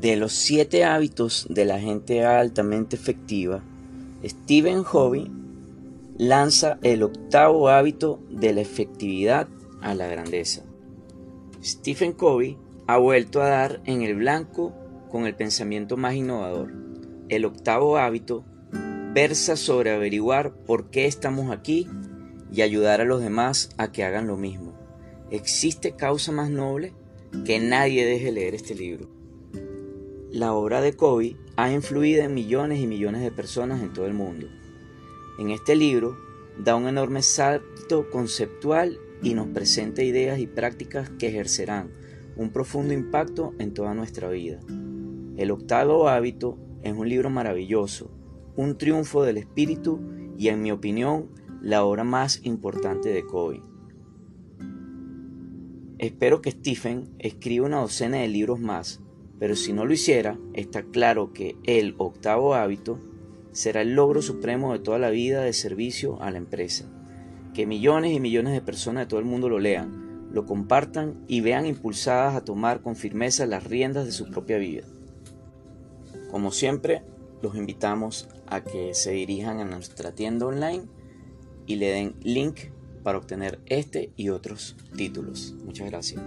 De los siete hábitos de la gente altamente efectiva, Stephen Covey lanza el octavo hábito de la efectividad a la grandeza. Stephen Covey ha vuelto a dar en el blanco con el pensamiento más innovador. El octavo hábito versa sobre averiguar por qué estamos aquí y ayudar a los demás a que hagan lo mismo. ¿Existe causa más noble? Que nadie deje leer este libro. La obra de Covey ha influido en millones y millones de personas en todo el mundo. En este libro da un enorme salto conceptual y nos presenta ideas y prácticas que ejercerán un profundo impacto en toda nuestra vida. El octavo hábito es un libro maravilloso, un triunfo del espíritu y en mi opinión la obra más importante de Covey. Espero que Stephen escriba una docena de libros más, pero si no lo hiciera, está claro que el octavo hábito será el logro supremo de toda la vida de servicio a la empresa. Que millones y millones de personas de todo el mundo lo lean, lo compartan y vean impulsadas a tomar con firmeza las riendas de su propia vida. Como siempre, los invitamos a que se dirijan a nuestra tienda online y le den link para obtener este y otros títulos. Muchas gracias.